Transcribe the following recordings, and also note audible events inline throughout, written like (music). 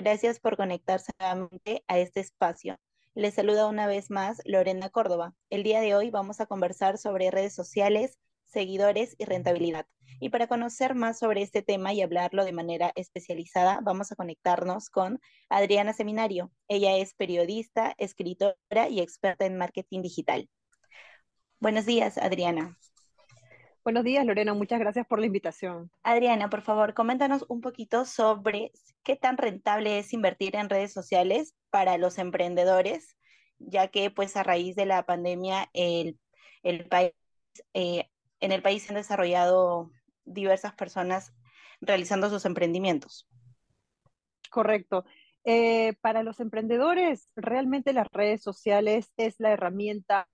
Gracias por conectarse nuevamente a este espacio. Les saluda una vez más Lorena Córdoba. El día de hoy vamos a conversar sobre redes sociales, seguidores y rentabilidad. Y para conocer más sobre este tema y hablarlo de manera especializada, vamos a conectarnos con Adriana Seminario. Ella es periodista, escritora y experta en marketing digital. Buenos días, Adriana. Buenos días, Lorena. Muchas gracias por la invitación. Adriana, por favor, coméntanos un poquito sobre qué tan rentable es invertir en redes sociales para los emprendedores, ya que pues a raíz de la pandemia el, país, eh, en el país se han desarrollado diversas personas realizando sus emprendimientos. Correcto. Eh, para los emprendedores, realmente las redes sociales es la herramienta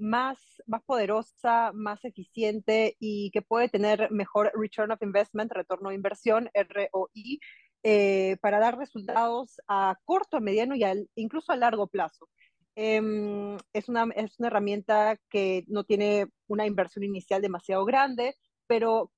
más, más poderosa, más eficiente y que puede tener mejor return of investment, retorno de inversión, ROI, eh, para dar resultados a corto, a mediano y incluso a largo plazo. Em, es, una, es una herramienta que no tiene una inversión inicial demasiado grande, pero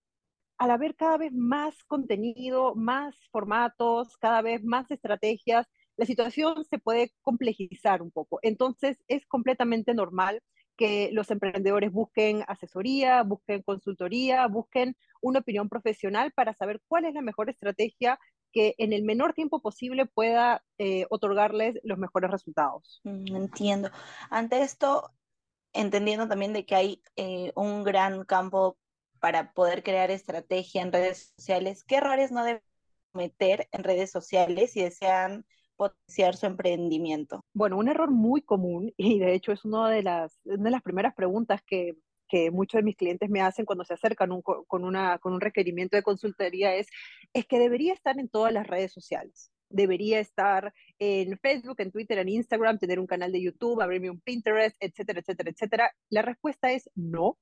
al haber cada vez más contenido, más formatos, cada vez más estrategias, la situación se puede complejizar un poco. Entonces, es completamente normal que los emprendedores busquen asesoría, busquen consultoría, busquen una opinión profesional para saber cuál es la mejor estrategia que en el menor tiempo posible pueda eh, otorgarles los mejores resultados. Mm, entiendo. Ante esto, entendiendo también de que hay eh, un gran campo para poder crear estrategia en redes sociales, ¿qué errores no deben cometer en redes sociales si desean potenciar su emprendimiento? Bueno, un error muy común (laughs) y de hecho es una de las, de las primeras preguntas que, que muchos de mis clientes me hacen cuando se acercan con, una, con un requerimiento de consultoría es, es que debería estar en todas las redes sociales. Debería estar en Facebook, en Twitter, en Instagram, tener un canal de YouTube, abrirme un Pinterest, etcétera, etcétera, etcétera. La respuesta es no,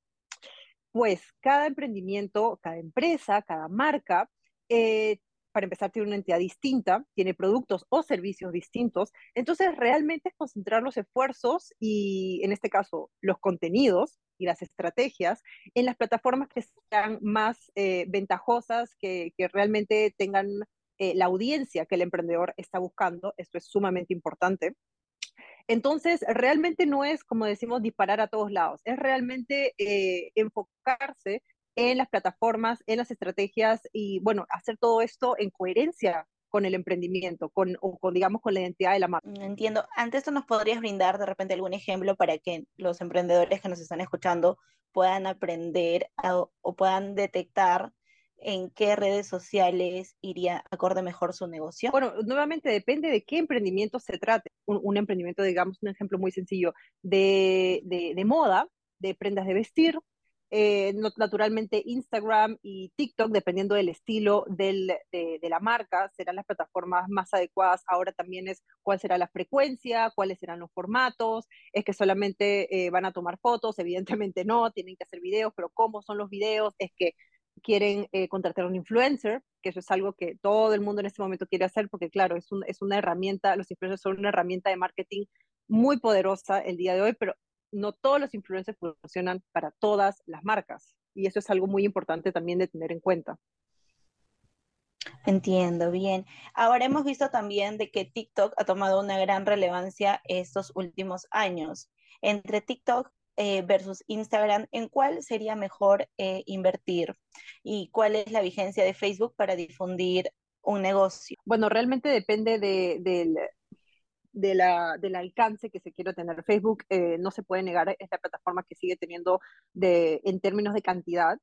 pues cada emprendimiento, cada empresa, cada marca eh, para empezar, tiene una entidad distinta, tiene productos o servicios distintos. Entonces, realmente es concentrar los esfuerzos y, en este caso, los contenidos y las estrategias en las plataformas que sean más eh, ventajosas, que, realmente tengan eh, la audiencia que el emprendedor está buscando. Esto es sumamente importante. Entonces, realmente no es, como decimos, disparar a todos lados, es realmente eh, enfocarse en las plataformas, en las estrategias y, bueno, hacer todo esto en coherencia con el emprendimiento, con, o con, digamos, con la identidad de la marca. Mm, entiendo. Antes esto nos podrías brindar de repente algún ejemplo para que los emprendedores que nos están escuchando puedan aprender o puedan detectar en qué redes sociales iría acorde mejor su negocio? Bueno, nuevamente depende de qué emprendimiento se trate. Un, emprendimiento, digamos, un ejemplo muy sencillo de, de, de moda, de prendas de vestir, eh, naturalmente Instagram y TikTok, dependiendo del estilo de, la marca, serán las plataformas más adecuadas. Ahora también es cuál será la frecuencia, cuáles serán los formatos, es que solamente eh, van a tomar fotos, evidentemente no, tienen que hacer videos, pero cómo son los videos, es que quieren eh, contratar a un influencer, que eso es algo que todo el mundo en este momento quiere hacer, porque claro, es una herramienta, los influencers son una herramienta de marketing muy poderosa el día de hoy, pero no todos los influencers funcionan para todas las marcas. Y eso es algo muy importante también de tener en cuenta. Entiendo, bien. Ahora hemos visto también de que TikTok ha tomado una gran relevancia estos últimos años. Entre TikTok eh, versus Instagram, ¿en cuál sería mejor eh, invertir? ¿Y cuál es la vigencia de Facebook para difundir un negocio? Bueno, realmente depende de, del de la, del alcance que se quiere tener. Facebook eh, no se puede negar, esta plataforma que sigue teniendo de, en términos de cantidad,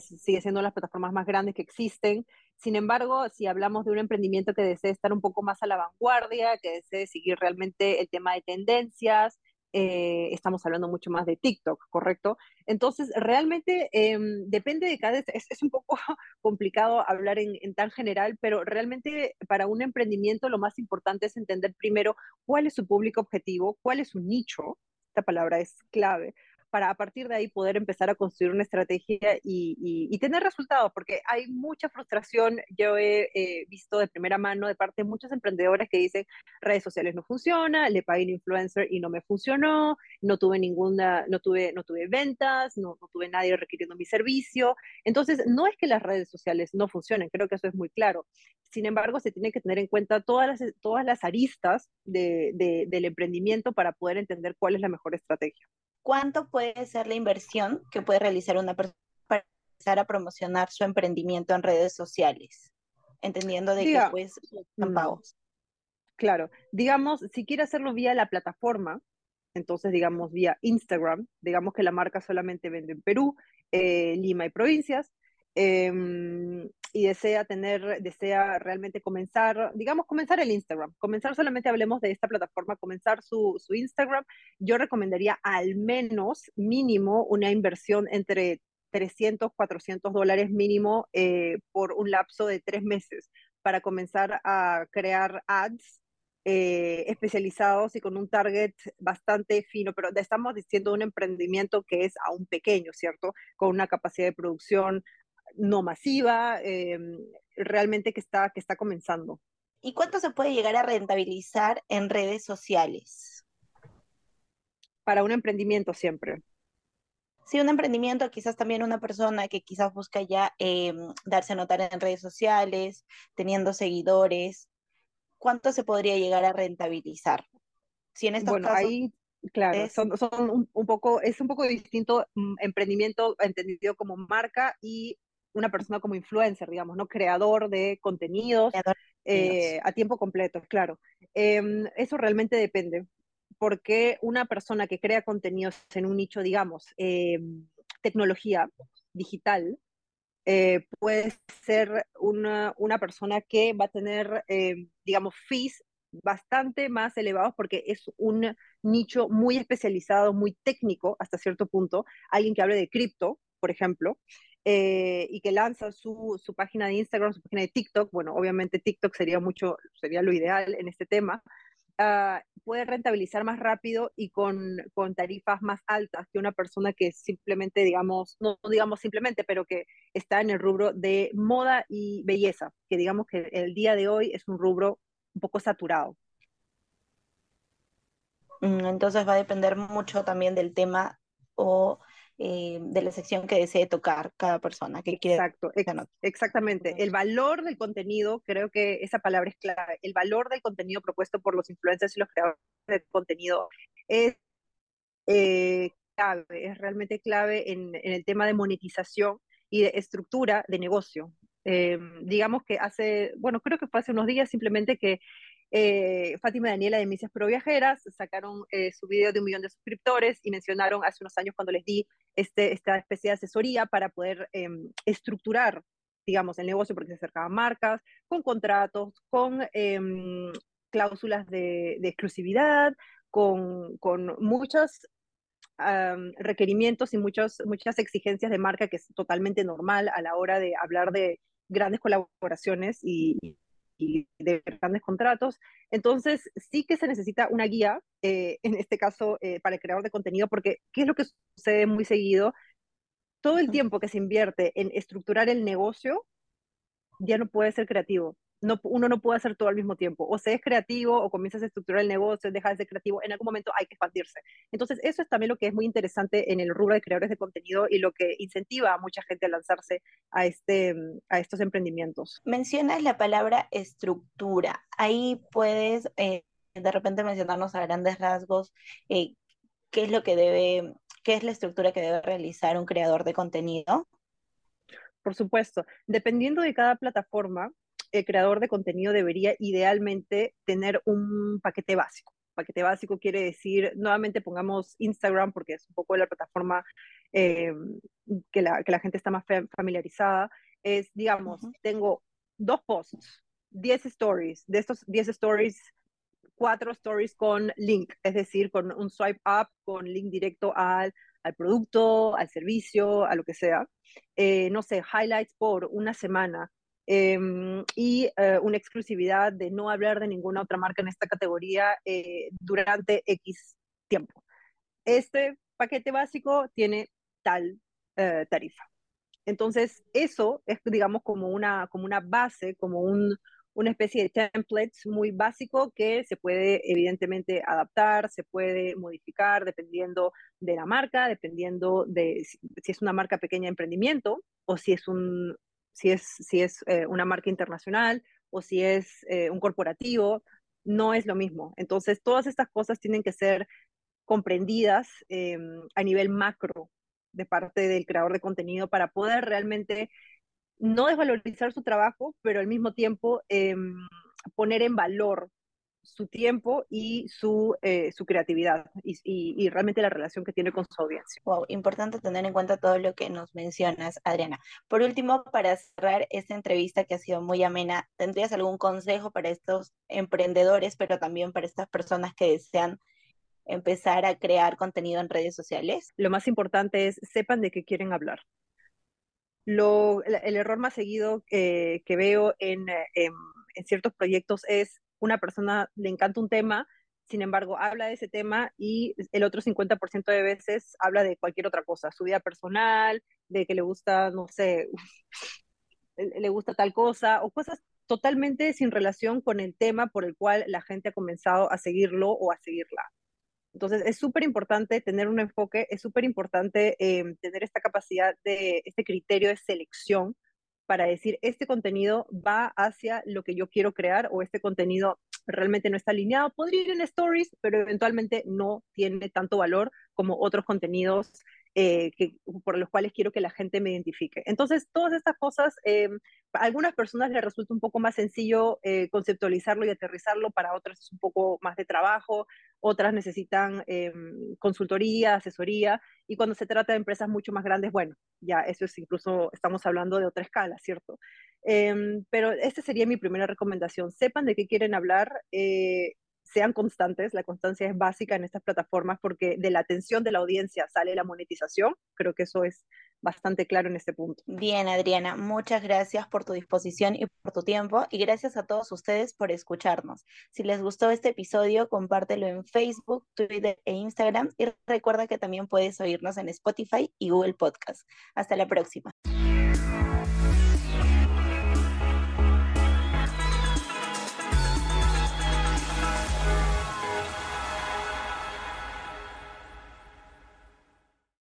sigue siendo las plataformas más grandes que existen. Sin embargo, si hablamos de un emprendimiento que desee estar un poco más a la vanguardia, que desee seguir realmente el tema de tendencias, eh, estamos hablando mucho más de TikTok, ¿correcto? Entonces, realmente em, depende de cada... Es, es, un poco (laughs) complicado hablar en, en, tan general, pero realmente para un emprendimiento lo más importante es entender primero cuál es su público objetivo, cuál es su nicho, esta palabra es clave, para a partir de ahí poder empezar a construir una estrategia y, tener resultados, porque hay mucha frustración. Yo he visto de primera mano de parte de muchos emprendedores que dicen redes sociales no funciona, le pagué un influencer y no me funcionó, no tuve ninguna, no tuve, no tuve ventas, no, no tuve nadie requiriendo mi servicio. Entonces, no es que las redes sociales no funcionen, creo que eso es muy claro. Sin embargo, se tiene que tener en cuenta todas las, todas las aristas de, del emprendimiento para poder entender cuál es la mejor estrategia. ¿Cuánto puede ser la inversión que puede realizar una persona para empezar a promocionar su emprendimiento en redes sociales? Entendiendo de que pues están mm, pagos. Claro, digamos, si quiere hacerlo vía la plataforma, entonces digamos vía Instagram, digamos que la marca solamente vende en Perú, eh, Lima y provincias, Em, y desea tener, desea realmente comenzar, digamos, comenzar el Instagram, comenzar solamente hablemos de esta plataforma, comenzar su, su Instagram, yo recomendaría al menos mínimo una inversión entre 300, 400 dólares mínimo eh, por un lapso de tres meses para comenzar a crear ads eh, especializados y con un target bastante fino, pero estamos diciendo un emprendimiento que es aún pequeño, ¿cierto? Con una capacidad de producción no masiva, em, realmente que está, que está comenzando. ¿Y cuánto se puede llegar a rentabilizar en redes sociales? Para un emprendimiento siempre. Sí, un emprendimiento, quizás también una persona que quizás busca ya em, darse a notar en redes sociales, teniendo seguidores, ¿cuánto se podría llegar a rentabilizar? Si en estos bueno, ahí, claro, son, son un, poco, es un poco distinto mm, emprendimiento entendido como marca y una persona como influencer, digamos, ¿no? Creador de contenidos eh, a tiempo completo, claro. Em, eso realmente depende, porque una persona que crea contenidos en un nicho, digamos, em, tecnología digital, eh, puede ser una, una, persona que va a tener, em, digamos, fees bastante más elevados porque es un nicho muy especializado, muy técnico hasta cierto punto. Alguien que hable de cripto, por ejemplo, eh, y que lanza su, su, página de Instagram, su página de TikTok, bueno, obviamente TikTok sería mucho, sería lo ideal en este tema, uh, puede rentabilizar más rápido y con, con, tarifas más altas que una persona que simplemente, digamos, no digamos simplemente, pero que está en el rubro de moda y belleza, que digamos que el día de hoy es un rubro un poco saturado. Mm, entonces va a depender mucho también del tema o eh, de la sección que desee tocar cada persona que quiere. Exacto, exactamente. El valor del contenido, creo que esa palabra es clave. El valor del contenido propuesto por los influencers y los creadores de contenido es eh, clave, es realmente clave en, el tema de monetización y de estructura de negocio. Eh, digamos que hace, bueno, creo que fue hace unos días simplemente que eh, Fátima y Daniela de Misias Pro Viajeras sacaron eh, su video de un millón de suscriptores y mencionaron hace unos años cuando les di este, esta especie de asesoría para poder em, estructurar, digamos, el negocio porque se acercaban marcas, con contratos, con em, cláusulas de, exclusividad, con, con muchos requerimientos y muchos, muchas exigencias de marca que es totalmente normal a la hora de hablar de grandes colaboraciones y, y de grandes contratos. Entonces, sí que se necesita una guía, eh, (laughs) en este caso, eh, para el creador de contenido, porque ¿qué es lo que sucede muy seguido? Todo el tiempo que se invierte en estructurar el negocio ya no puede ser creativo no, uno no puede hacer todo al mismo tiempo. O se es creativo o comienzas a estructurar el negocio, deja de ser creativo, en algún momento hay que expandirse. Entonces, eso es también lo que es muy interesante en el rubro de creadores de contenido y lo que incentiva a mucha gente a lanzarse a, este, a estos emprendimientos. Mencionas la palabra estructura. Ahí puedes eh, de repente mencionarnos a grandes rasgos eh, qué es lo que debe, qué es la estructura que debe realizar un creador de contenido. Por supuesto, dependiendo de cada plataforma, el creador de contenido debería idealmente tener un paquete básico. Paquete básico quiere decir, nuevamente pongamos Instagram porque es un poco la plataforma eh, que, la, que, la, gente está más familiarizada. Es, digamos, tengo dos posts, 10 stories. De estos 10 stories, cuatro stories con link, es decir, con un swipe up, con link directo al, al producto, al servicio, a lo que sea. Eh, no sé, highlights por una semana, Em, y eh, una exclusividad de no hablar de ninguna otra marca en esta categoría eh, durante X tiempo. este paquete básico tiene tal eh, tarifa. Entonces, eso es, digamos, como una, como una base, como un, una especie de templates muy básico que se puede evidentemente adaptar, se puede modificar dependiendo de la marca, dependiendo de si, es una marca pequeña de emprendimiento o si es, un, si es, si es eh, una marca internacional o si es eh, un corporativo, no es lo mismo. Entonces, todas estas cosas tienen que ser comprendidas em, a nivel macro de parte del creador de contenido para poder realmente no desvalorizar su trabajo, pero al mismo tiempo em, poner en valor su tiempo y su, eh, su creatividad y, y, realmente la relación que tiene con su audiencia. Wow, importante tener en cuenta todo lo que nos mencionas, Adriana. Por último, para cerrar esta entrevista que ha sido muy amena, ¿tendrías algún consejo para estos emprendedores, pero también para estas personas que desean empezar a crear contenido en redes sociales? Lo más importante es sepan de qué quieren hablar. Lo, el, error más seguido que veo en, en, en, ciertos proyectos es una persona le encanta un tema, sin embargo, habla de ese tema y el otro 50% de veces habla de cualquier otra cosa, su vida personal, de que le gusta, no sé, (laughs) le gusta tal cosa o cosas totalmente sin relación con el tema por el cual la gente ha comenzado a seguirlo o a seguirla. Entonces, es súper importante tener un enfoque, es súper importante eh, tener esta capacidad de, este criterio de selección para decir, este contenido va hacia lo que yo quiero crear o este contenido realmente no está alineado. Podría ir en stories, pero eventualmente no tiene tanto valor como otros contenidos eh, que, por los cuales quiero que la gente me identifique. Entonces, todas estas cosas, eh, a algunas personas les resulta un poco más sencillo eh, conceptualizarlo y aterrizarlo, para otras es un poco más de trabajo, otras necesitan consultoría, asesoría, y cuando se trata de empresas mucho más grandes, bueno, ya eso es incluso, estamos hablando de otra escala, ¿cierto? Em, pero esta sería mi primera recomendación. Sepan de qué quieren hablar, sean constantes, la constancia es básica en estas plataformas porque de la atención de la audiencia sale la monetización, creo que eso es bastante claro en este punto. Bien, Adriana, muchas gracias por tu disposición y por tu tiempo y gracias a todos ustedes por escucharnos. Si les gustó este episodio, compártelo en Facebook, Twitter e Instagram y recuerda que también puedes oírnos en Spotify y Google Podcast. Hasta la próxima.